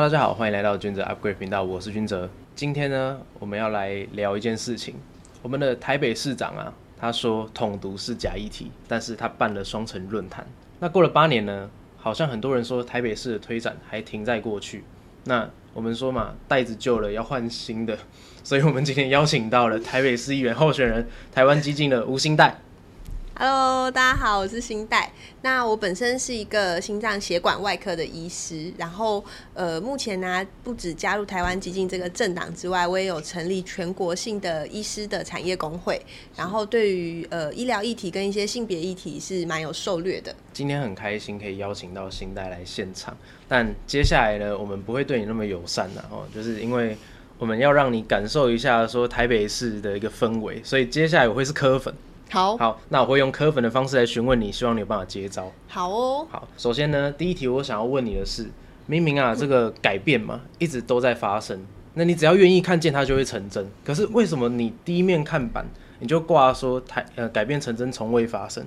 大家好，欢迎来到君泽 Upgrade 频道，我是君泽。今天呢，我们要来聊一件事情。我们的台北市长啊，他说统独是假议题，但是他办了双城论坛。那过了八年呢，好像很多人说台北市的推展还停在过去。那我们说嘛，袋子旧了要换新的，所以我们今天邀请到了台北市议员候选人、台湾激进的吴兴代。Hello，大家好，我是新代。那我本身是一个心脏血管外科的医师，然后呃，目前呢、不止加入台湾激进这个政党之外，我也有成立全国性的医师的产业工会，然后对于呃医疗议题跟一些性别议题是蛮有受略的。今天很开心可以邀请到新代来现场，但接下来呢，我们不会对你那么友善的哦，就是因为我们要让你感受一下说台北市的一个氛围，所以接下来我会是科粉。好，好，那我会用科粉的方式来询问你，希望你有办法接招。好哦，好，首先呢，第一题我想要问你的是，明明啊这个改变嘛一直都在发生，那你只要愿意看见它就会成真，可是为什么你第一面看板你就挂说台呃改变成真从未发生？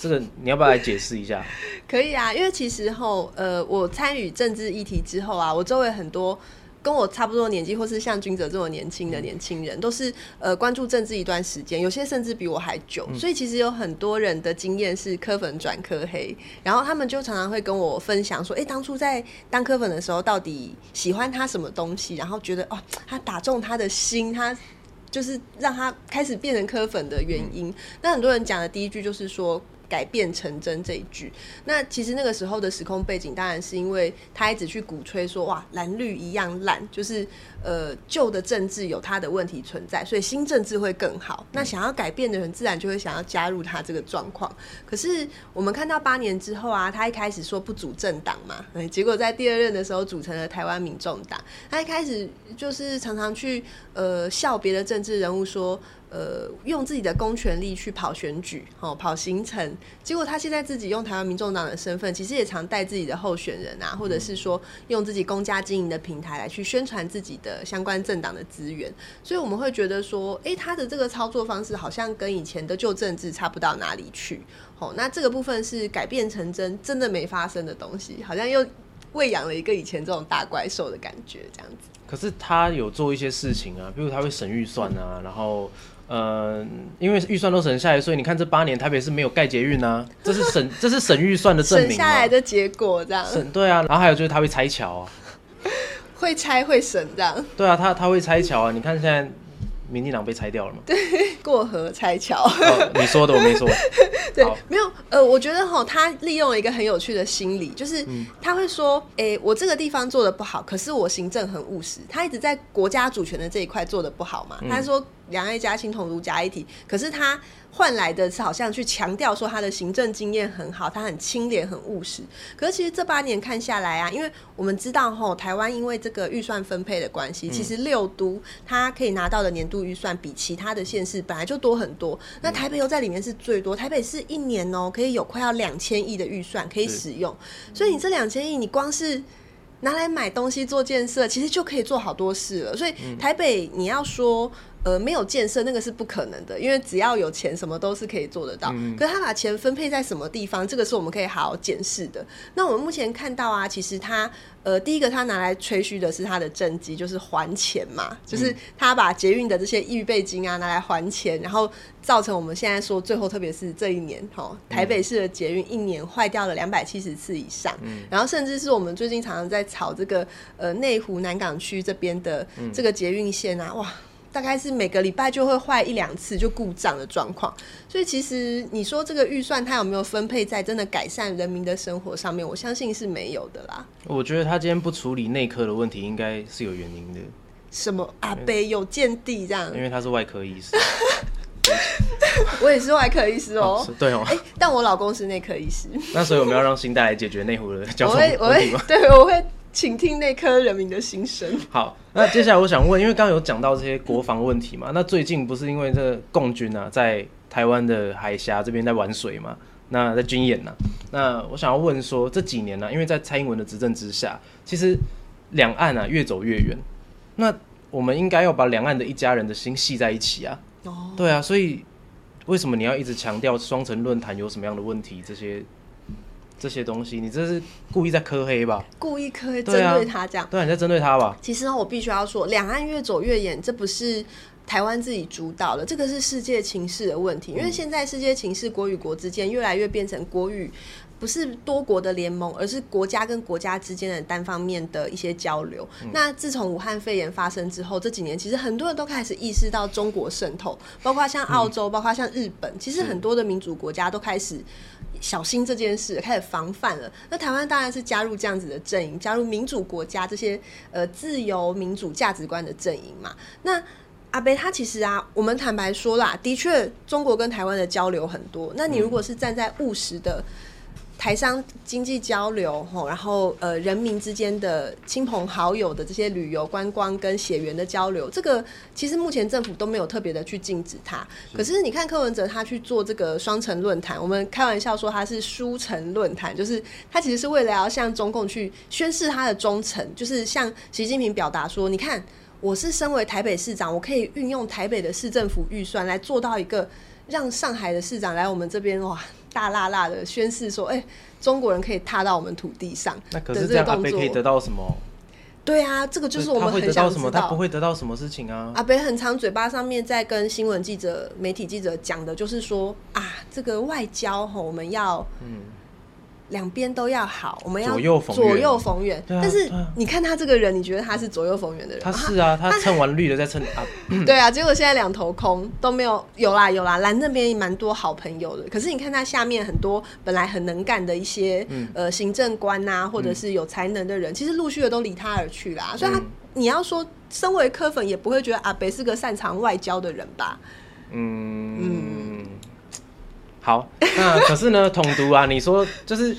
这个你要不要来解释一下？可以啊，因为其实后呃，我参与政治议题之后啊，我周围很多。跟我差不多年纪，或是像君哲这么年轻的年轻人，都是呃关注政治一段时间，有些甚至比我还久。所以其实有很多人的经验是科粉转科黑，然后他们就常常会跟我分享说：“哎、当初在当科粉的时候，到底喜欢他什么东西？然后觉得哦，他打中他的心，他就是让他开始变成科粉的原因。那很多人讲的第一句就是说。改变成真这一句，那其实那个时候的时空背景，当然是因为他一直去鼓吹说，哇，蓝绿一样烂，就是呃旧的政治有它的问题存在，所以新政治会更好。那想要改变的人，自然就会想要加入他这个状况。可是我们看到八年之后啊，他一开始说不组政党嘛，哎，结果在第二任的时候组成了台湾民众党。他一开始就是常常去呃笑别的政治人物说。呃，用自己的公权力去跑选举，哦，跑行程，结果他现在自己用台湾民众党的身份，其实也常带自己的候选人啊，或者是说用自己公家经营的平台来去宣传自己的相关政党的资源，所以我们会觉得说，诶，他的这个操作方式好像跟以前的旧政治差不到哪里去，哦，那这个部分是改变成真，真的没发生的东西，好像又喂养了一个以前这种大怪兽的感觉，这样子。可是他有做一些事情啊，比如他会省预算啊，然后呃，因为预算都省下来，所以你看这八年台北是没有盖捷运啊，这是省这是省预算的证省明省下来的结果，这样。省对啊，然后还有就是他会拆桥啊，会拆会省，这样。对啊，他他会拆桥啊，你看现在民进党被拆掉了嘛？过河拆桥。哦，你说的我没说，对，没有，呃，我觉得哈，他利用了一个很有趣的心理，就是他会说，诶、我这个地方做的不好，可是我行政很务实，他一直在国家主权的这一块做的不好嘛。他说两岸一家亲，统独加一体，可是他换来的是好像去强调说他的行政经验很好，他很清廉、很务实。可是其实这八年看下来啊，因为我们知道吼，台湾因为这个预算分配的关系，其实六都它可以拿到的年度预算比其他的县市本来就多很多。那台北又在里面是最多，台北市一年哦、可以有快要两千亿的预算可以使用，所以你这两千亿，你光是拿来买东西做建设，其实就可以做好多事了。所以台北你要说。呃，没有建设那个是不可能的，因为只要有钱，什么都是可以做得到。可是他把钱分配在什么地方，这个是我们可以好好检视的。那我们目前看到啊，其实他呃，第一个他拿来吹嘘的是他的政绩，就是还钱嘛，就是他把捷运的这些预备金啊拿来还钱，然后造成我们现在说最后，特别是这一年哈，台北市的捷运一年坏掉了两百七十次以上，嗯然后甚至是我们最近常常在炒这个呃内湖南港区这边的这个捷运线啊，哇。大概是每个礼拜就会坏一两次就故障的状况，所以其实你说这个预算它有没有分配在真的改善人民的生活上面？我相信是没有的啦。我觉得他今天不处理内科的问题，应该是有原因的，什么阿北有见地这样因，为他是外科医师。我也是外科医师哦是。对哦，哎、但我老公是内科医师，那所以我们要让新代来解决内湖的交通我会我会？对我会倾听那颗人民的心声。好，那接下来我想问，因为刚刚有讲到这些国防问题嘛，那最近不是因为这个共军啊，在台湾的海峡这边在玩水嘛，那在军演呐、那我想要问说，这几年呢、因为在蔡英文的执政之下，其实两岸啊越走越远，那我们应该要把两岸的一家人的心系在一起啊。哦，对啊，所以为什么你要一直强调双城论坛有什么样的问题？这些这些东西，你这是故意在磕黑吧？故意磕黑针对他这样。对啊，你在针对他吧？其实呢，我必须要说，两岸越走越远，这不是台湾自己主导的，这个是世界情势的问题。因为现在世界情势，国与国之间越来越变成国与不是多国的联盟，而是国家跟国家之间的单方面的一些交流。那自从武汉肺炎发生之后，这几年其实很多人都开始意识到中国渗透，包括像澳洲，包括像日本，其实很多的民主国家都开始。小心这件事，开始防范了。那台湾当然是加入这样子的阵营，加入民主国家这些呃自由民主价值观的阵营嘛。那阿贝他其实啊，我们坦白说啦，的确中国跟台湾的交流很多。那你如果是站在务实的台商经济交流，吼，然后呃人民之间的亲朋好友的这些旅游观光跟血缘的交流，这个其实目前政府都没有特别的去禁止它。可是你看柯文哲他去做这个双城论坛，我们开玩笑说他是书城论坛，就是他其实是为了要向中共去宣示他的忠诚，就是向习近平表达说，你看我是身为台北市长，我可以运用台北的市政府预算来做到一个让上海的市长来我们这边哇。大辣辣的宣誓说：“哎、中国人可以踏到我们土地上。”那可是这样，阿北可以得到什么？对啊，这个就是我们很想知得到什么？他不。会得到什么事情啊？阿北很常嘴巴上面在跟新闻记者、媒体记者讲的，就是说啊，这个外交吼，我们要嗯，两边都要好，我们要左右逢源左右逢源。对啊但是你看他这个人，你觉得他是左右逢源的人？他是啊，他蹭完绿的再蹭啊，对啊，结果现在两头空都没有，有啦有啦，蓝那边蛮多好朋友的。可是你看他下面很多本来很能干的一些、嗯呃行政官呐、或者是有才能的人，其实陆续的都离他而去啦。所以他、嗯你要说身为科粉，也不会觉得阿北是个擅长外交的人吧？嗯嗯，好，那可是呢，统独啊，你说就是，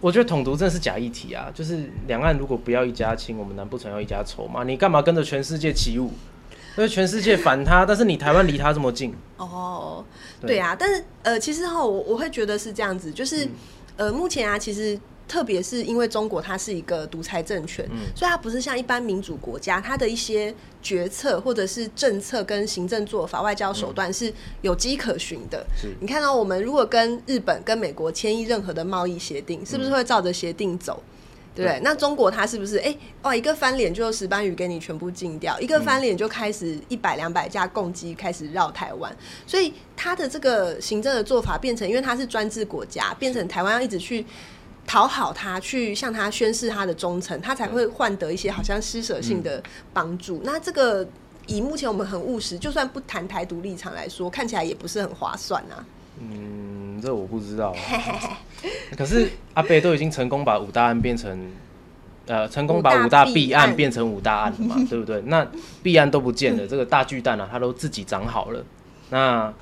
我觉得统独真的是假议题啊，就是两岸如果不要一家亲，我们难不成要一家仇吗？你干嘛跟着全世界起舞？因为全世界反他，但是你台湾离他这么近，哦，对对啊，但是呃，其实哈，我我会觉得是这样子，就是、呃，目前啊，其实。特别是因为中国它是一个独裁政权，所以它不是像一般民主国家，它的一些决策或者是政策跟行政做法、外交手段是有迹可循的。是你看到我们如果跟日本、跟美国签订任何的贸易协定，是不是会照着协定走？对不对？那中国它是不是哎、哇一个翻脸就石斑鱼给你全部禁掉，一个翻脸就开始一百两百架共机开始绕台湾，所以它的这个行政的做法变成，因为它是专制国家，变成台湾要一直去。讨好他，去向他宣示他的忠诚，他才会换得一些好像施舍性的帮助。那这个以目前我们很务实，就算不谈台独立场来说，看起来也不是很划算啊。嗯，这我不知道、啊。可是阿贝都已经成功把五大案变成，呃，成功把五大弊案变成五大案了嘛，对不对？那弊案都不见了，这个大巨蛋啊，它都自己长好了。那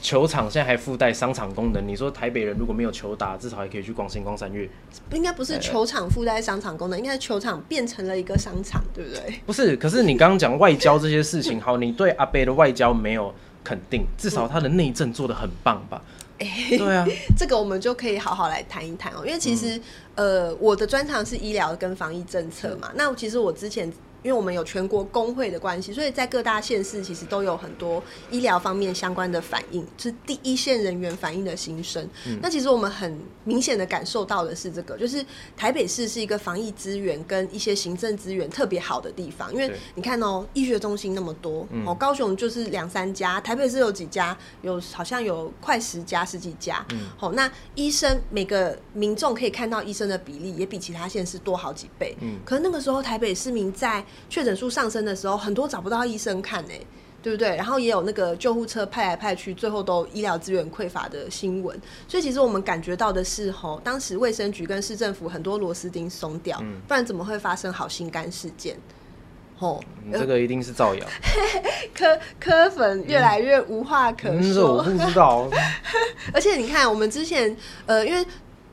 球场现在还附带商场功能，你说台北人如果没有球打，至少还可以去逛星光三月。应该不是球场附带商场功能，应该是球场变成了一个商场，对不对？不是，可是你刚刚讲外交这些事情，好，你对阿贝的外交没有肯定，至少他的内政做的很棒吧？对啊，这个我们就可以好好来谈一谈哦，因为其实、呃，我的专长是医疗跟防疫政策嘛。那其实我之前因为我们有全国工会的关系，所以在各大县市其实都有很多医疗方面相关的反应，是第一线人员反映的心声。那其实我们很明显的感受到的是这个，就是台北市是一个防疫资源跟一些行政资源特别好的地方，因为你看哦，医学中心那么多，哦，高雄就是两三家，台北市有几家，有好像有快十家、十几家。嗯好、那医生每个民众可以看到医生的比例也比其他县市多好几倍。嗯可是那个时候台北市民在确诊数上升的时候，很多找不到医生看呢、对不对？然后也有那个救护车派来派去，最后都医疗资源匮乏的新闻。所以其实我们感觉到的是，吼，当时卫生局跟市政府很多螺丝钉松掉，嗯不然怎么会发生好心肝事件？吼，你这个一定是造谣。科科粉越来越无话可嗯，这说。我不知道。而且你看，我们之前呃，因为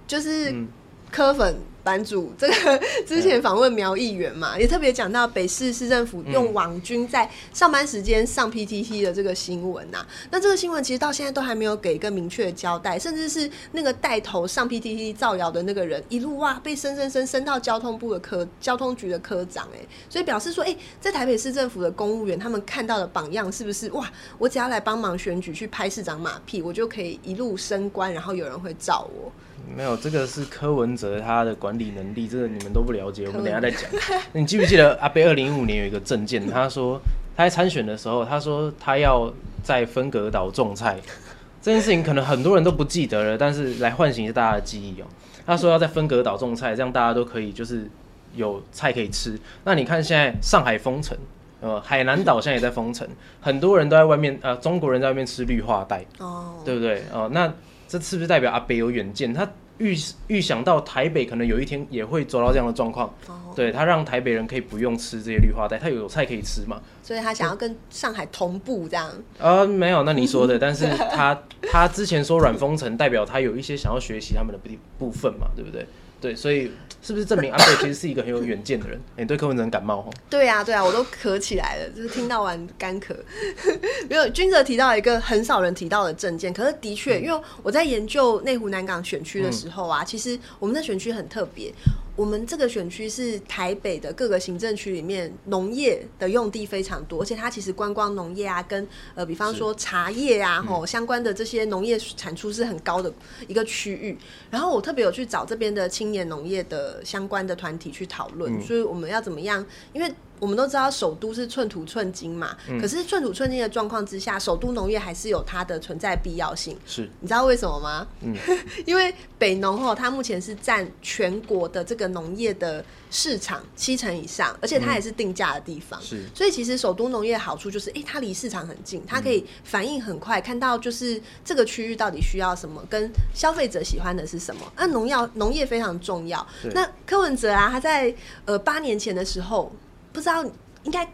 就是嗯科粉版主这个之前访问苗议员嘛，也特别讲到北市市政府用网军在上班时间上 PTT 的这个新闻呐、那这个新闻其实到现在都还没有给一个明确的交代，甚至是那个带头上 PTT 造谣的那个人，一路哇被升升升升到交通部的科交通局的科长哎、所以表示说哎、在台北市政府的公务员他们看到的榜样是不是哇，我只要来帮忙选举去拍市长马屁，我就可以一路升官，然后有人会罩我。没有，这个是柯文哲他的管理能力，这个你们都不了解，我们等一下再讲。你记不记得阿贝二零一五年有一个证件，他说他在参选的时候，他说他要在分隔岛种菜，这件事情可能很多人都不记得了，但是来唤醒一下大家的记忆哦、他说要在分隔岛种菜，这样大家都可以就是有菜可以吃。那你看现在上海封城，呃，海南岛现在也在封城，很多人都在外面，呃，中国人在外面吃绿化带。哦，对不对？哦，那这是不是代表阿北有远见？他预预想到台北可能有一天也会走到这样的状况，哦，对他让台北人可以不用吃这些绿化带，他有菜可以吃嘛？所以他想要跟上海同步这样。呃，没有，那你说的，但是他他之前说软封城，代表他有一些想要学习他们的部部分嘛，对不对？对，所以是不是证明阿北其实是一个很有远见的人？哎、你对柯文哲很感冒哦。对呀、对呀、我都咳起来了，就是听到完干咳。没有，君哲提到一个很少人提到的证件，可是的确，因为我在研究内湖南港选区的时候啊，其实我们的选区很特别。我们这个选区是台北的各个行政区里面农业的用地非常多，而且它其实观光农业啊，跟呃比方说茶叶啊，吼、相关的这些农业产出是很高的一个区域。然后我特别有去找这边的青年农业的相关的团体去讨论，所以我们要怎么样？因为我们都知道首都是寸土寸金嘛，可是寸土寸金的状况之下，首都农业还是有它的存在必要性。是，你知道为什么吗？因为北农吼，它目前是占全国的这个农业的市场七成以上，而且它也是定价的地方。是所以其实首都农业的好处就是，诶、它离市场很近，它可以反应很快，看到就是这个区域到底需要什么，跟消费者喜欢的是什么。那农药农业非常重要。那柯文哲啊，他在呃八年前的时候，不知道应该。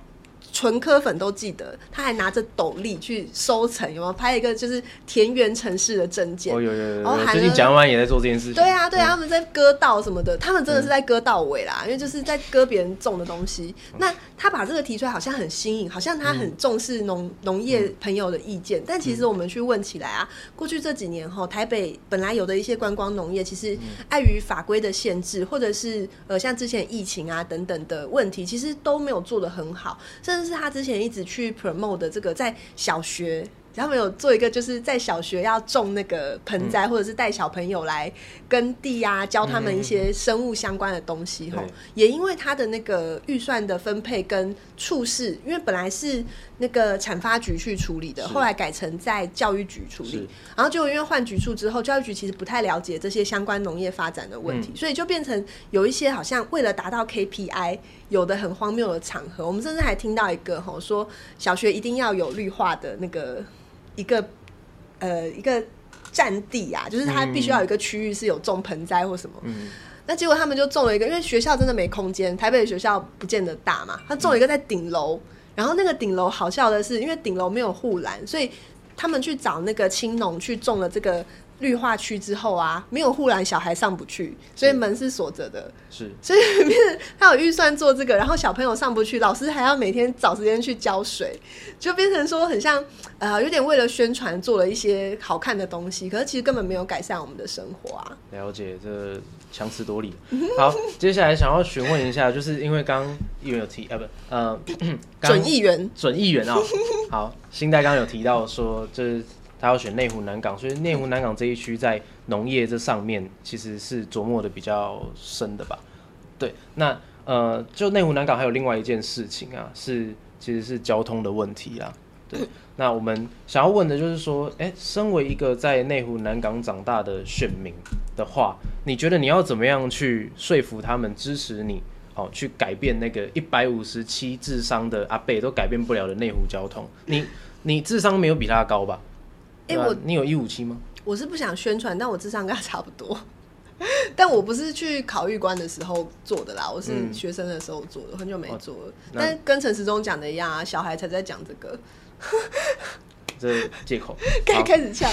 纯科粉都记得，他还拿着斗笠去收成，有没有拍一个就是田园城市的证件？哦，有有有有，然后还最近蒋万也在做这件事情。对啊，对啊，嗯他们在割稻什么的，他们真的是在割稻尾啦，因为就是在割别人种的东西。那他把这个提出来，好像很新颖，好像他很重视农农业朋友的意见。但其实我们去问起来啊，过去这几年哈，台北本来有的一些观光农业，其实碍于法规的限制，或者是呃像之前疫情啊等等的问题，其实都没有做的很好，甚至是他之前一直去 promote 的这个在小学。他们有做一个，就是在小学要种那个盆栽，或者是带小朋友来耕地啊，教他们一些生物相关的东西。吼、对也因为他的那个预算的分配跟处事，因为本来是那个产发局去处理的，后来改成在教育局处理。然后就因为换局处之后，教育局其实不太了解这些相关农业发展的问题，嗯所以就变成有一些好像为了达到 KPI，有的很荒谬的场合。我们甚至还听到一个吼说，小学一定要有绿化的那个一个呃一个占地啊，就是它必须要有一个区域是有种盆栽或什么。嗯，那结果他们就种了一个，因为学校真的没空间，台北的学校不见得大嘛，他种了一个在顶楼，然后那个顶楼好笑的是，因为顶楼没有护栏，所以他们去找那个青农去种了这个绿化区之后啊，没有护栏，小孩上不去，所以门是锁着的。是所以变成 他有预算做这个，然后小朋友上不去，老师还要每天找时间去浇水，就变成说很像呃，有点为了宣传做了一些好看的东西，可是其实根本没有改善我们的生活啊。了解，这强词夺理。好，接下来想要询问一下，就是因为刚刚议员有提，啊不，呃，刚准议员准议员啊、好，新代刚刚有提到说，就是他要选内湖南港，所以内湖南港这一区在农业这上面其实是琢磨的比较深的吧？对，那呃，就内湖南港还有另外一件事情啊，是其实是交通的问题啊。对，那我们想要问的就是说，哎、身为一个在内湖南港长大的选民的话，你觉得你要怎么样去说服他们支持你？哦，去改变那个一百五十七智商的阿贝都改变不了的内湖交通。你你智商没有比他高吧？哎我你有一五七吗？我是不想宣传，但我智商跟他差不多。但我不是去考预官的时候做的啦，我是嗯学生的时候做的，很久没做了。那但跟陈时中讲的一样啊，小孩才在讲这个，这借口。开好开始呛。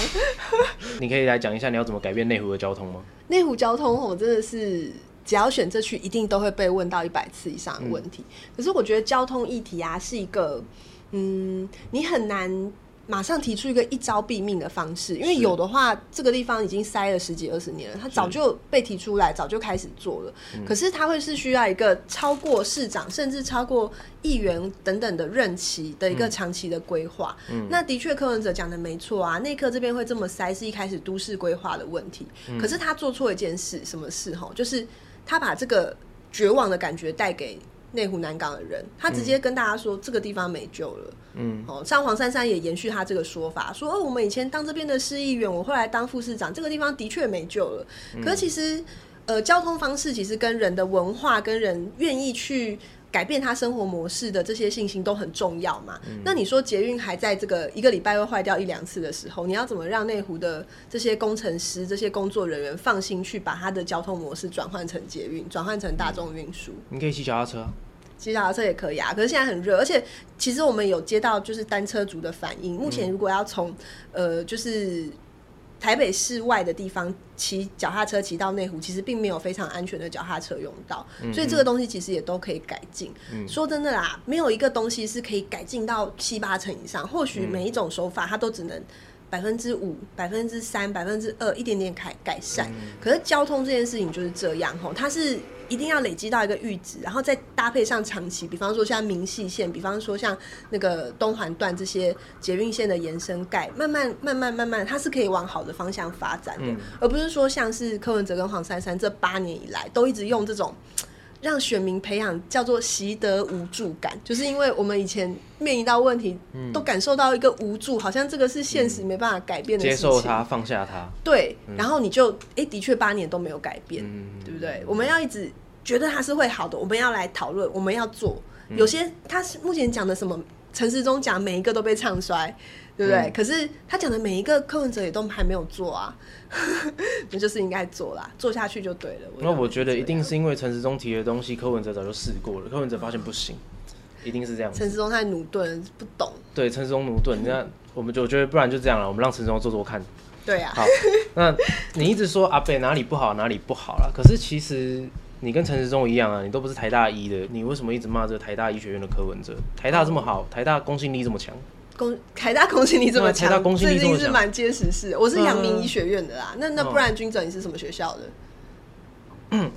你可以来讲一下你要怎么改变内湖的交通吗？内湖交通我真的是只要选这区，一定都会被问到一百次以上的问题。可是我觉得交通议题啊，是一个嗯，你很难马上提出一个一招毙命的方式，因为有的话，这个地方已经塞了十几二十年了，他早就被提出来，早就开始做了。可是他会是需要一个超过市长，甚至超过议员等等的任期的一个长期的规划。那的确，柯文哲讲的没错啊，内科这边会这么塞，是一开始都市规划的问题。可是他做错一件事，什么事？哈，就是他把这个绝望的感觉带给。内湖南港的人，他直接跟大家说这个地方没救了。嗯，哦，像黄珊珊也延续他这个说法，说哦，我们以前当这边的市议员，我后来当副市长，这个地方的确没救了。可是其实，呃，交通方式其实跟人的文化、跟人愿意去改变他生活模式的这些信心都很重要嘛。那你说捷运还在这个一个礼拜会坏掉一两次的时候，你要怎么让内湖的这些工程师、这些工作人员放心去把他的交通模式转换成捷运，转换成大众运输？你可以骑脚踏车。骑脚踏车也可以啊，可是现在很热，而且其实我们有接到就是单车族的反应。目前如果要从呃就是台北市外的地方骑脚踏车骑到内湖，其实并没有非常安全的脚踏车用道，所以这个东西其实也都可以改进。说真的啦，没有一个东西是可以改进到七八成以上，或许每一种手法它都只能百分之五、百分之三、百分之二一点点改改善。可是交通这件事情就是这样吼，它是。一定要累积到一个阈值，然后再搭配上长期，比方说像明细线，比方说像那个东环段这些捷运线的延伸盖，慢慢慢慢慢慢，它是可以往好的方向发展的，而不是说像是柯文哲跟黄珊珊这八年以来都一直用这种让选民培养叫做习得无助感，就是因为我们以前面临到问题，都感受到一个无助，好像这个是现实没办法改变的事情，接受它，放下它，对，然后你就哎，的确八年都没有改变，对不对？我们要一直。觉得它是会好的，我们要来讨论，我们要做。有些他是目前讲的什么，陈时中讲每一个都被唱衰，对不对？可是他讲的每一个柯文哲也都还没有做啊，那就是应该做啦，做下去就对了。那我觉得一定是因为陈时中提的东西，柯文哲早就试过了，柯文哲发现不行，一定是这样。陈时中太努钝，不懂。对，陈时中努钝，那我们就觉得不然就这样了，我们让陈时中做做看。对啊。好，那你一直说阿北哪里不好，哪里不好了，可是其实。你跟陈时中一样啊，你都不是台大医的，你为什么一直骂这个台大医学院的柯文哲？台大这么好，台大公信力这么强，公台大公信力这么强，台大公信力这么强，是蛮结实事。我是阳明医学院的啦，那那不然君哲你是什么学校的？嗯，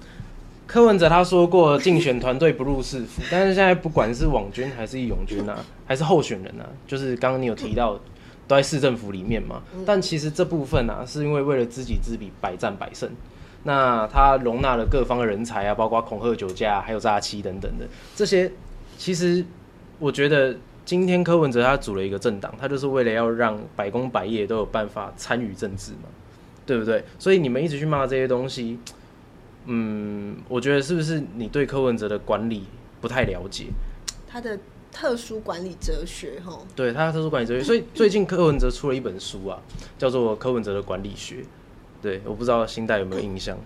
柯文哲他说过竞选团队不入市府，但是现在不管是网军还是义勇军啊，还是候选人啊，就是刚刚你有提到都在市政府里面嘛，但其实这部分啊，是因为为了知己知彼，百战百胜。那他容纳了各方的人才啊，包括恐吓酒驾，还有诈欺等等的这些。其实我觉得今天柯文哲他组了一个政党，他就是为了要让百工百业都有办法参与政治嘛，对不对？所以你们一直去骂这些东西，嗯，我觉得是不是你对柯文哲的管理不太了解？他的特殊管理哲学，哈，对他的特殊管理哲学。所以 最近柯文哲出了一本书啊，叫做《柯文哲的管理学》。对，我不知道新代有没有印象。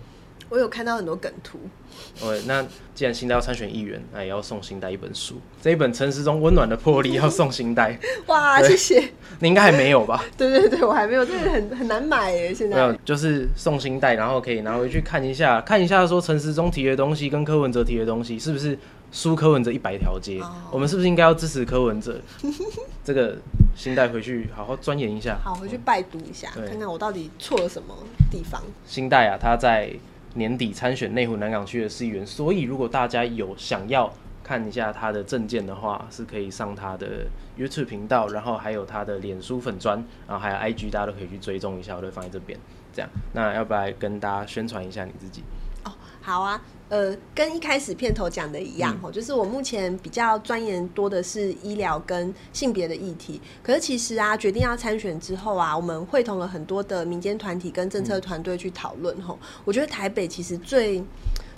我有看到很多梗图。对，那既然新代要参选议员，那也要送新代一本书。这一本《陈时中温暖的魄力》要送新代。哇，谢谢。你应该还没有吧？对对对，我还没有，这个很很难买耶。现在没有，就是送新代，然后可以拿回去看一下，看一下说陈时中提的东西跟柯文哲提的东西是不是。输柯文哲一百条街，我们是不是应该要支持柯文哲？这个新代回去好好钻研一下，好回去拜读一下，看看我到底错了什么地方。新代啊，他在年底参选内湖南港区的市议员，所以如果大家有想要看一下他的证件的话，是可以上他的 YouTube 频道，然后还有他的脸书粉砖，然后还有 IG，大家都可以去追踪一下，我都放在这边。这样，那要不要跟大家宣传一下你自己？哦，好啊。呃，跟一开始片头讲的一样哈，就是我目前比较钻研多的是医疗跟性别的议题。可是其实啊，决定要参选之后啊，我们会同了很多的民间团体跟政策团队去讨论哈。我觉得台北其实最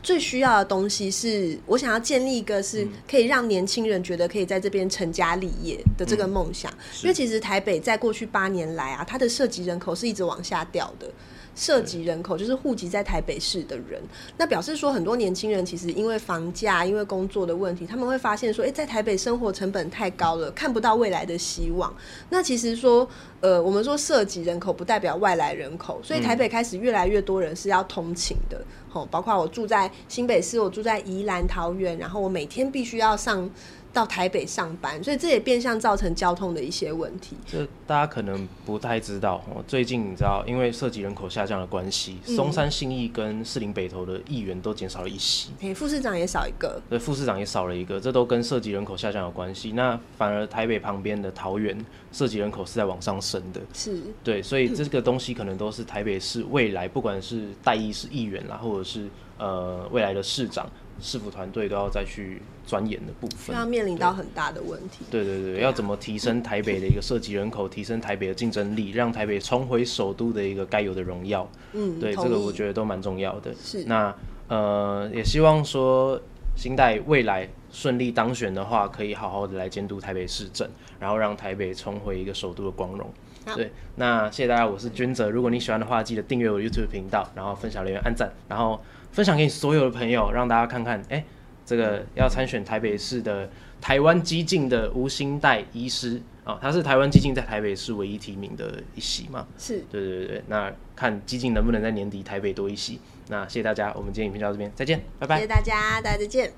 最需要的东西是，我想要建立一个是可以让年轻人觉得可以在这边成家立业的这个梦想。因为其实台北在过去八年来啊，它的涉及人口是一直往下掉的。涉及人口就是户籍在台北市的人，那表示说很多年轻人其实因为房价、因为工作的问题，他们会发现说，诶，在台北生活成本太高了，看不到未来的希望。那其实说，呃，我们说涉及人口不代表外来人口，所以台北开始越来越多人是要通勤的。哦，包括我住在新北市，我住在宜兰、桃园，然后我每天必须要上。到台北上班，所以这也变相造成交通的一些问题。这大家可能不太知道哦。最近你知道，因为涉及人口下降的关系，松山信义跟士林北投的议员都减少了一席，副市长也少一个，对，副市长也少了一个，这都跟涉及人口下降有关系。那反而台北旁边的桃园涉及人口是在往上升的，是对，所以这个东西可能都是台北市未来不管是代议是议员啦，或者是呃未来的市长。市府团队都要再去钻研的部分，要面临到很大的问题。对对对，要怎么提升台北的一个涉及人口，提升台北的竞争力，让台北重回首都的一个该有的荣耀。嗯，对，这个我觉得都蛮重要的。是，那呃，也希望说新代未来顺利当选的话，可以好好的来监督台北市政，然后让台北重回一个首都的光荣。对，那谢谢大家，我是君泽。如果你喜欢的话，记得订阅我 YouTube 频道，然后分享留言、按赞，然后。分享给你所有的朋友，让大家看看，哎，这个要参选台北市的台湾激进的吴兴代医师啊，他是台湾激进在台北市唯一提名的一席嘛？是，对对对那看激进能不能在年底台北多一席？那谢谢大家，我们今天影片到这边，再见，拜拜。谢谢大家，大家再见。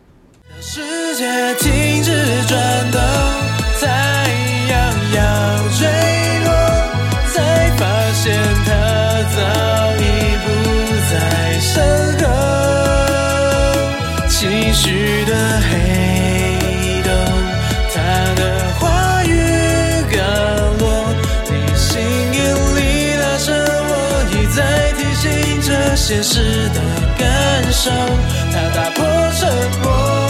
世界停止转动，太阳要坠落，才发现他早已不在。身后，期许的黑洞，他的话语刚落，你心眼里那声，我一再提醒着现实的感受，他打破沉默。